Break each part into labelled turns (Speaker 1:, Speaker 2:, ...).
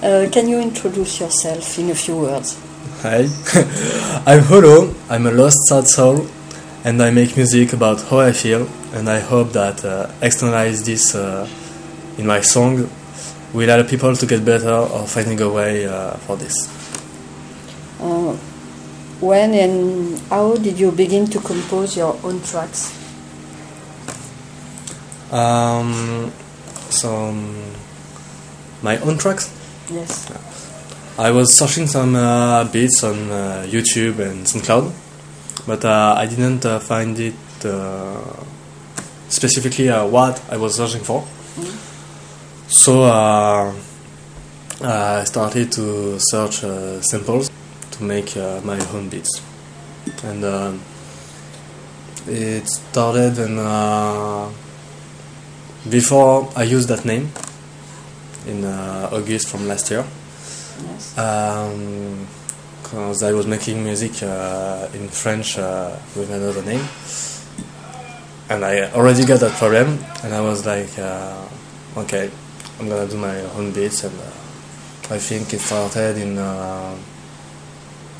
Speaker 1: Uh, can you introduce yourself in a few words?
Speaker 2: Hi, I'm Hxllxw. I'm a lost sad soul, and I make music about how I feel. And I hope that uh, externalize this uh, in my song will allow people to get better or finding a way uh, for this.
Speaker 1: Uh, when and how did you begin to compose your own tracks?
Speaker 2: Um, so um, my own tracks.
Speaker 1: Yes.
Speaker 2: I was searching some uh, beats on uh, YouTube and SoundCloud, but uh, I didn't uh, find it uh, specifically uh, what I was searching for. So uh, I started to search uh, samples to make uh, my own beats, and um it started and before I used that name in uh, August from last year
Speaker 1: Yes.
Speaker 2: because I was making music uh, in French uh, with another name, and I already got that problem, and I was like, uh, okay, I'm gonna do my own beats, and uh, I think it started in uh,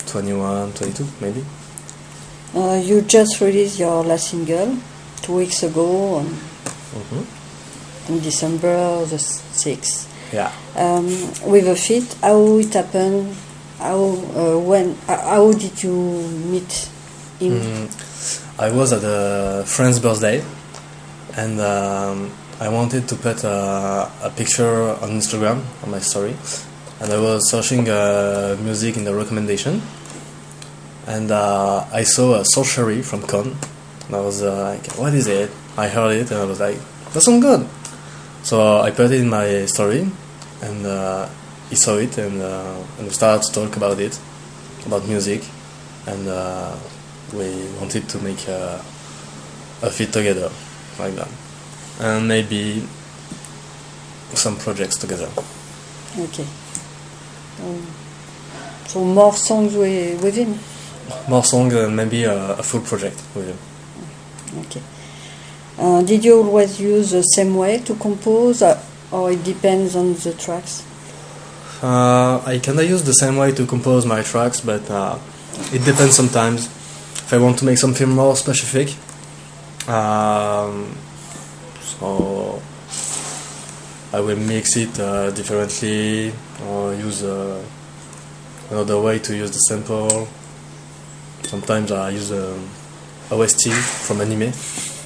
Speaker 2: 21, 22, maybe.
Speaker 1: Uh, you just released your last single two weeks ago on,
Speaker 2: hmm
Speaker 1: in December the 6th.
Speaker 2: Yeah.
Speaker 1: Um, with a fit, how it happened? How uh, when? Uh, how did you meet him?
Speaker 2: Mm, I was at a friend's birthday, and um, I wanted to put a, a picture on Instagram on my story, and I was searching uh, music in the recommendation, and uh, I saw a sorcery from Con, and I was uh, like, "What is it?" I heard it, and I was like, "That sounds good." So I put it in my story, and uh, he saw it, and uh, and we started to talk about it, about music, and uh, we wanted to make a, a fit together, like that, and maybe some projects together.
Speaker 1: Okay. Um, so more songs with, with him.
Speaker 2: More songs and maybe a, a full project with him.
Speaker 1: Okay. Uh, did you always use the same way to compose, uh, or it depends on the tracks?
Speaker 2: Uh, I kinda use the same way to compose my tracks, but uh, it depends sometimes. If I want to make something more specific, um, so I will mix it uh, differently or use uh, another way to use the sample. Sometimes I use um, OST from anime,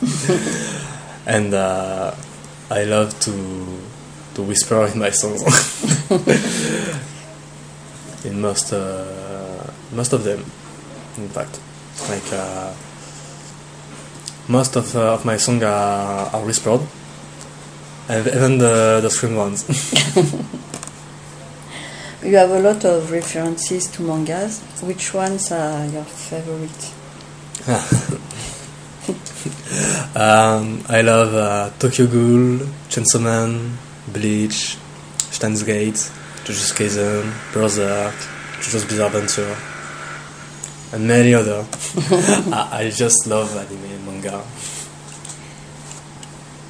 Speaker 2: and uh, I love to to whisper in my songs. in most uh, most of them, in fact, like uh, most of, uh, of my songs are, are whispered, and even the the scream ones.
Speaker 1: You have a lot of references to mangas. Which ones are your favorite?
Speaker 2: Um, I love uh, Tokyo Ghoul, Chainsaw Man, Bleach, Steins Gate, Jujutsu Kaisen, Berserk, JoJo's Bizarre Adventure, and many other. I, I just love anime and manga.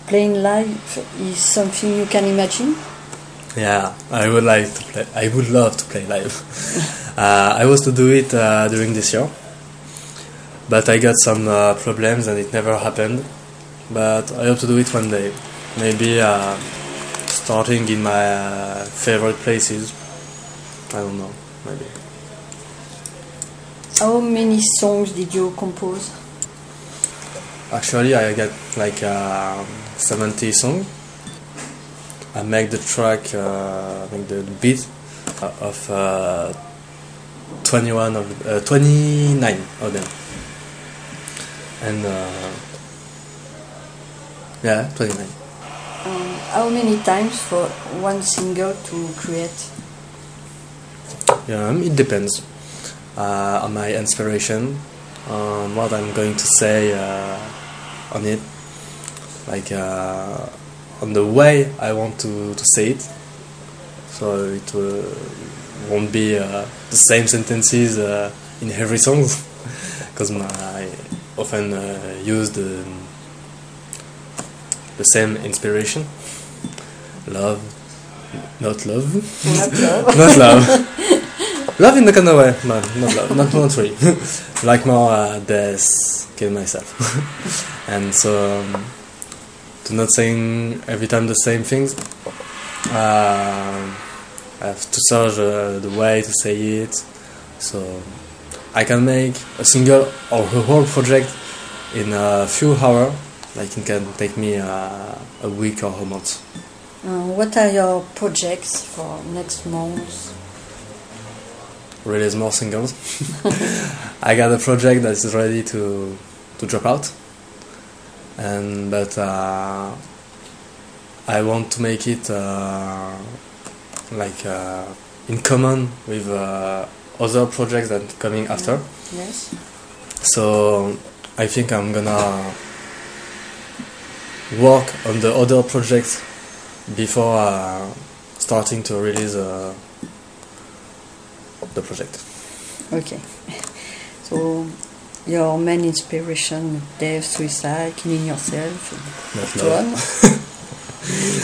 Speaker 1: Playing live is something you can imagine.
Speaker 2: Yeah, I would like to play. I would love to play live. uh, I was to do it uh, during this year, but I got some uh, problems and it never happened. But I hope to do it one day. Maybe uh, starting in my uh, favorite places. I don't know. Maybe.
Speaker 1: How many songs did you compose?
Speaker 2: Actually, I got like uh, 70 songs. I make the track, uh, make the beat of uh, 21 of uh, 29 of them, and uh, yeah, 29.
Speaker 1: Um, how many times for one single to create?
Speaker 2: Yeah, um, it depends uh, on my inspiration, on what I'm going to say uh, on it, like uh, on the way I want to, to say it. So it uh, won't be uh, the same sentences uh, in every song, because I often uh, use the the same inspiration, love, not love.
Speaker 1: Not love.
Speaker 2: not love. love in the kind of way. No, not love. Not, not really. like more uh, death, kill myself. and so, um, to not saying every time the same things, uh, I have to search uh, the way to say it. So, I can make a single or a whole project in a few hours. Like it can take me uh, a week or a month.
Speaker 1: Uh, what are your projects for next month?
Speaker 2: release more singles. I got a project that is ready to to drop out, and but uh, I want to make it uh, like uh, in common with uh, other projects that coming after.
Speaker 1: Yes.
Speaker 2: So I think I'm gonna work on the other projects before uh, starting to release uh, the project.
Speaker 1: Okay. So your main inspiration, death, suicide, killing yourself,
Speaker 2: Not love.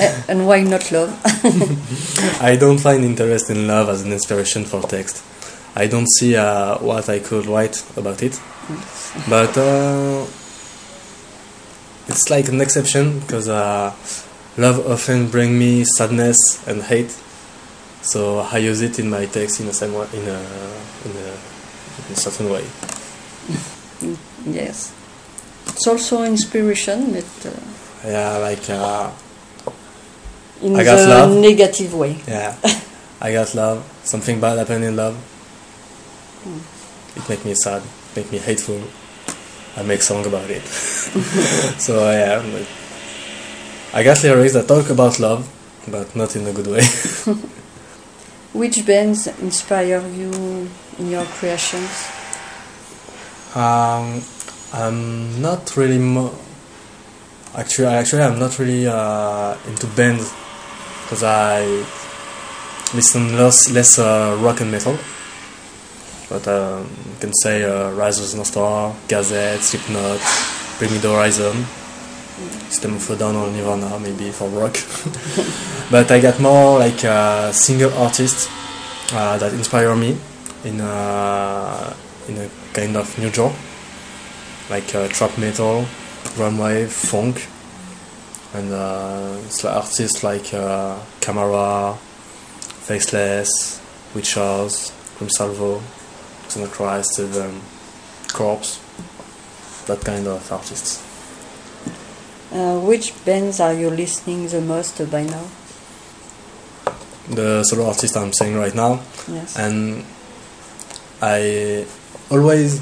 Speaker 1: Eh, and why not love?
Speaker 2: I don't find interest in love as an inspiration for text. I don't see uh, what I could write about it, but uh, it's like an exception because uh, love often bring me sadness and hate. So I use it in my text in a same way, in a in a, in a certain way.
Speaker 1: yes. It's also inspiration, but uh,
Speaker 2: Yeah, like uh,
Speaker 1: in
Speaker 2: I got love.
Speaker 1: negative way.
Speaker 2: yeah, I got love. Something bad happened in love. It make me sad, make me hateful. I make song about it. so yeah, I got lyrics that talk about love, but not in a good way.
Speaker 1: Which bands inspire you in your creations?
Speaker 2: um, I'm not really mo- actually. Actually, I'm not really uh, into bands because I listen less less uh, rock and metal. But um, you can say uh, Rise of the Northstar, Gazette, Slipknot, Bring Me the Horizon, System of a Down or Nirvana, maybe for rock. but I got more like uh, single artists uh, that inspire me in a, in a kind of new genre, like uh, trap metal, drum wave, funk, and uh, artists like uh, Camara, Faceless, Witchers, Grim Salvo, Xenochrist, Steven, Corpse, that kind of artists.
Speaker 1: Uh, which bands are you listening the most by now?
Speaker 2: The solo artist I'm saying right now,
Speaker 1: Yes.
Speaker 2: and I always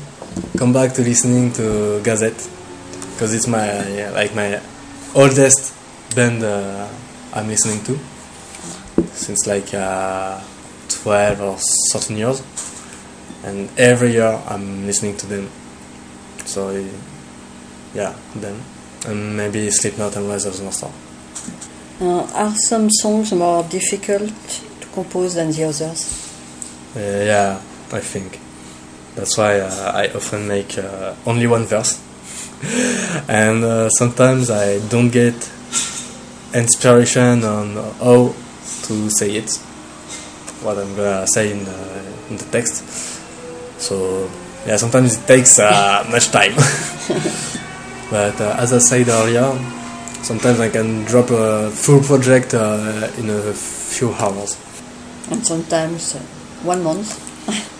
Speaker 2: come back to listening to Gazette because it's my like my oldest band uh, I'm listening to since like uh, 12 or 13 years and every year I'm listening to them so yeah them and maybe Slipknot and the Star
Speaker 1: Uh, are some songs more difficult to compose than the others?
Speaker 2: Uh, yeah, I think. That's why uh, I often make uh, only one verse. and uh, sometimes I don't get inspiration on how to say it, what I'm gonna say in, uh, in the text. So, yeah, sometimes it takes uh, much time. but uh, as I said earlier, sometimes I can drop a full project uh, in a few hours.
Speaker 1: And sometimes uh, one month.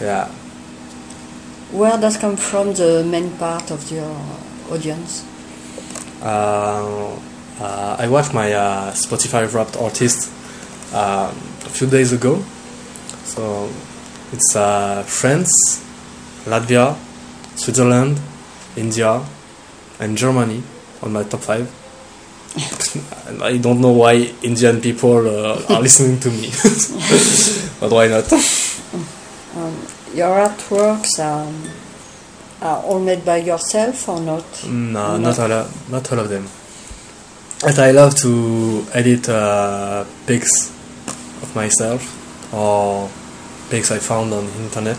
Speaker 2: Yeah.
Speaker 1: Where does come from the main part of your audience?
Speaker 2: Uh, uh, I watched my uh, Spotify Wrapped artist um, a few days ago. So it's uh, France, Latvia, Switzerland, India, and Germany on my top five. and I don't know why Indian people uh, are listening to me, but why not?
Speaker 1: Um, your artworks are, are all made by yourself or not?
Speaker 2: No,
Speaker 1: Not-
Speaker 2: not all, of, not all of them. But I love to edit uh, pics of myself or pics I found on internet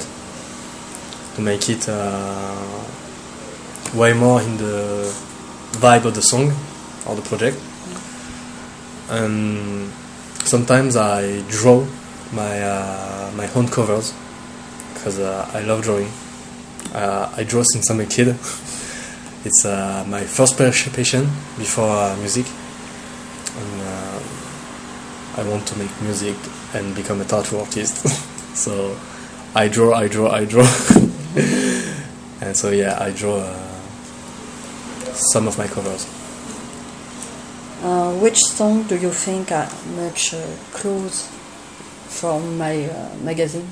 Speaker 2: to make it uh, way more in the vibe of the song or the project. And sometimes I draw my uh, my own covers because uh, I love drawing. Uh, I draw since I'm a kid. it's uh, my first passion before uh, music, and I want to make music and become a tattoo artist. so I draw, I draw, I draw, and so yeah, I draw uh, some of my covers.
Speaker 1: Uh, which song do you think are much uh, close from my uh, magazine?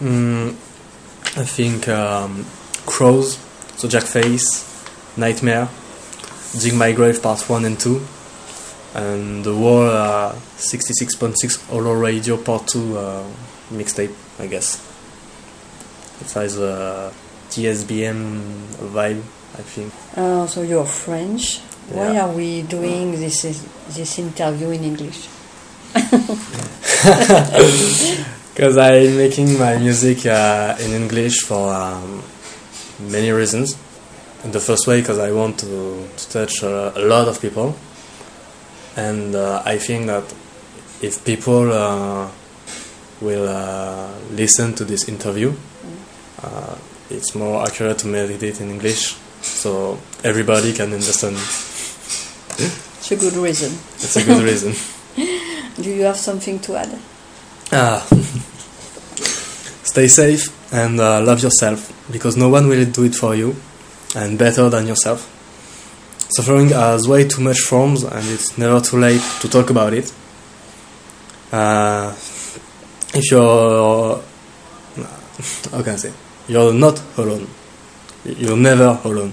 Speaker 2: Mm, I think um, Crows, so Jack Face, Nightmare, Dig My Grave Part 1 and 2, and the whole uh, 66.6 Hxllxw Radio Part 2 uh, mixtape, I guess. It has a TSBM vibe, I think.
Speaker 1: Uh, so you're French. Why are we doing this this interview in English?
Speaker 2: Because I'm making my music uh, in English for um, many reasons. In the first way, because I want to, to touch uh, a lot of people. And uh, I think that if people uh, will uh, listen to this interview, uh, it's more accurate to meditate in English so everybody can understand.
Speaker 1: It's a good reason.
Speaker 2: It's a good reason.
Speaker 1: Do you have something to add?
Speaker 2: Ah. Stay safe and uh, love yourself because no one will do it for you and better than yourself. Suffering has way too much forms and it's never too late to talk about it. Uh, if you're. How can I say? You're not alone. You're never alone.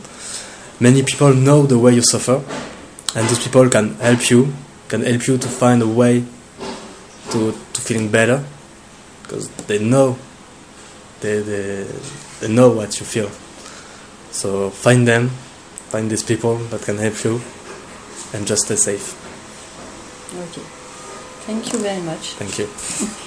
Speaker 2: Many people know the way you suffer and those people can help you, can help you to find a way to, to feeling better because they know they, they, they know what you feel so find them find these people that can help you and just stay safe
Speaker 1: Okay. Thank you very much.
Speaker 2: thank you